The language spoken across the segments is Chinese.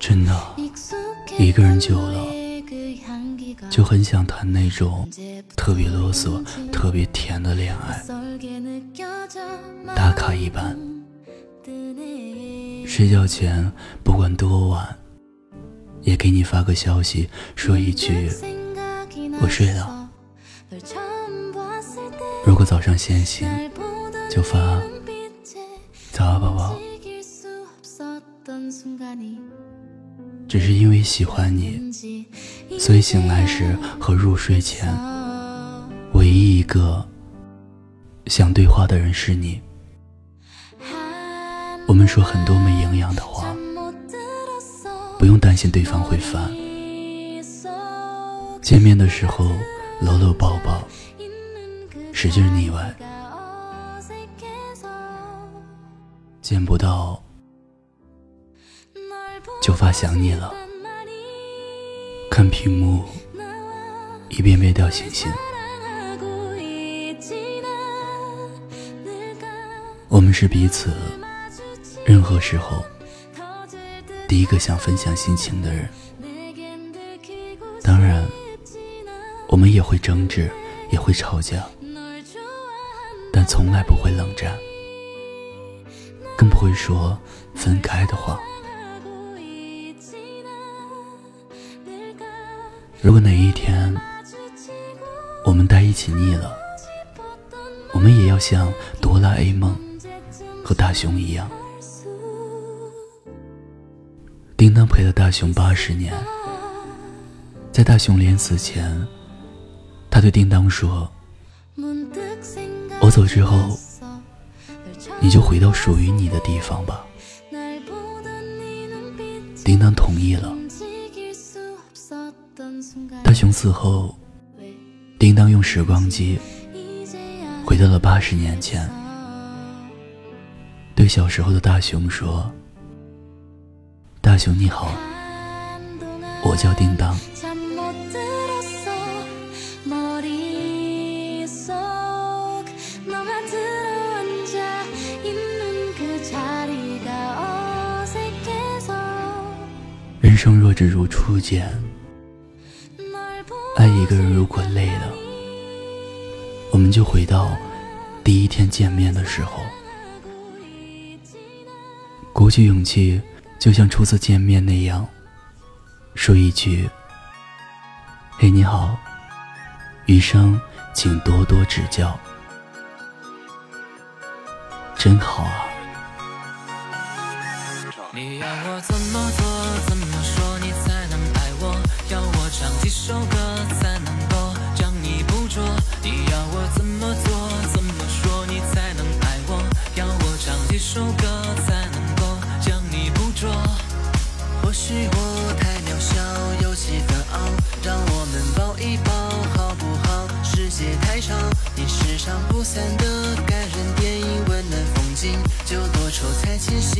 真的，一个人久了，就很想谈那种特别啰嗦、特别甜的恋爱，打卡一般。睡觉前不管多晚，也给你发个消息，说一句“我睡了”。如果早上先醒，就发“早啊，宝宝”。只是因为喜欢你，所以醒来时和入睡前，唯一一个想对话的人是你。我们说很多没营养的话，不用担心对方会烦。见面的时候搂搂抱抱，使劲腻歪。见不到就发想你了，看屏幕一遍遍掉星星。我们是彼此。任何时候，第一个想分享心情的人。当然，我们也会争执，也会吵架，但从来不会冷战，更不会说分开的话。如果哪一天我们待一起腻了，我们也要像哆啦 A 梦和大雄一样。叮当陪了大雄八十年，在大雄临死前，他对叮当说：“我走之后，你就回到属于你的地方吧。”叮当同意了。大雄死后，叮当用时光机回到了八十年前，对小时候的大雄说。大雄你好，我叫叮当。人生若只如初见，爱一个人如果累了，我们就回到第一天见面的时候，鼓起勇气。就像初次见面那样，说一句：“嘿，你好，余生请多多指教。”真好啊！你要我怎么做，首歌才能够将你捕捉？你要我怎么做，怎么说你才能爱我？要我唱几首歌才能够将你捕捉？或许我太渺小，有几分傲，让我们抱一抱好不好？世界太长，你时常不散的感人电影，温暖风景，就多愁才清醒，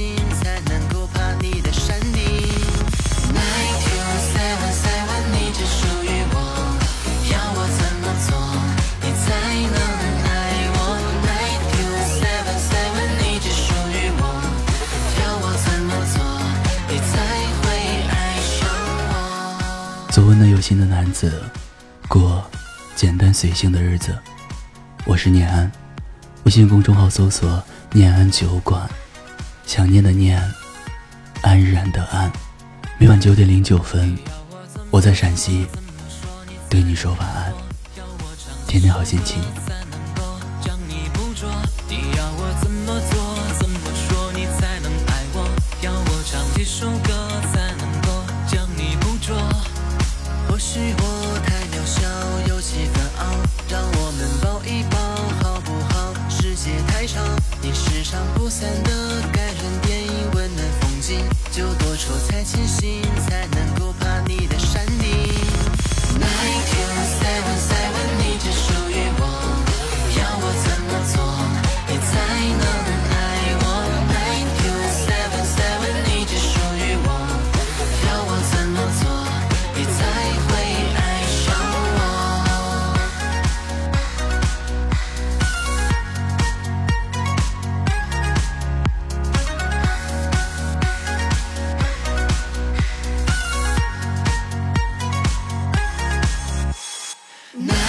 做温暖有心的男子，过简单随性的日子。我是念安，微信公众号搜索“念安酒馆”，想念的念，安然的安。每晚九点零九分，我在陕西对你说晚安，天天好心情。No!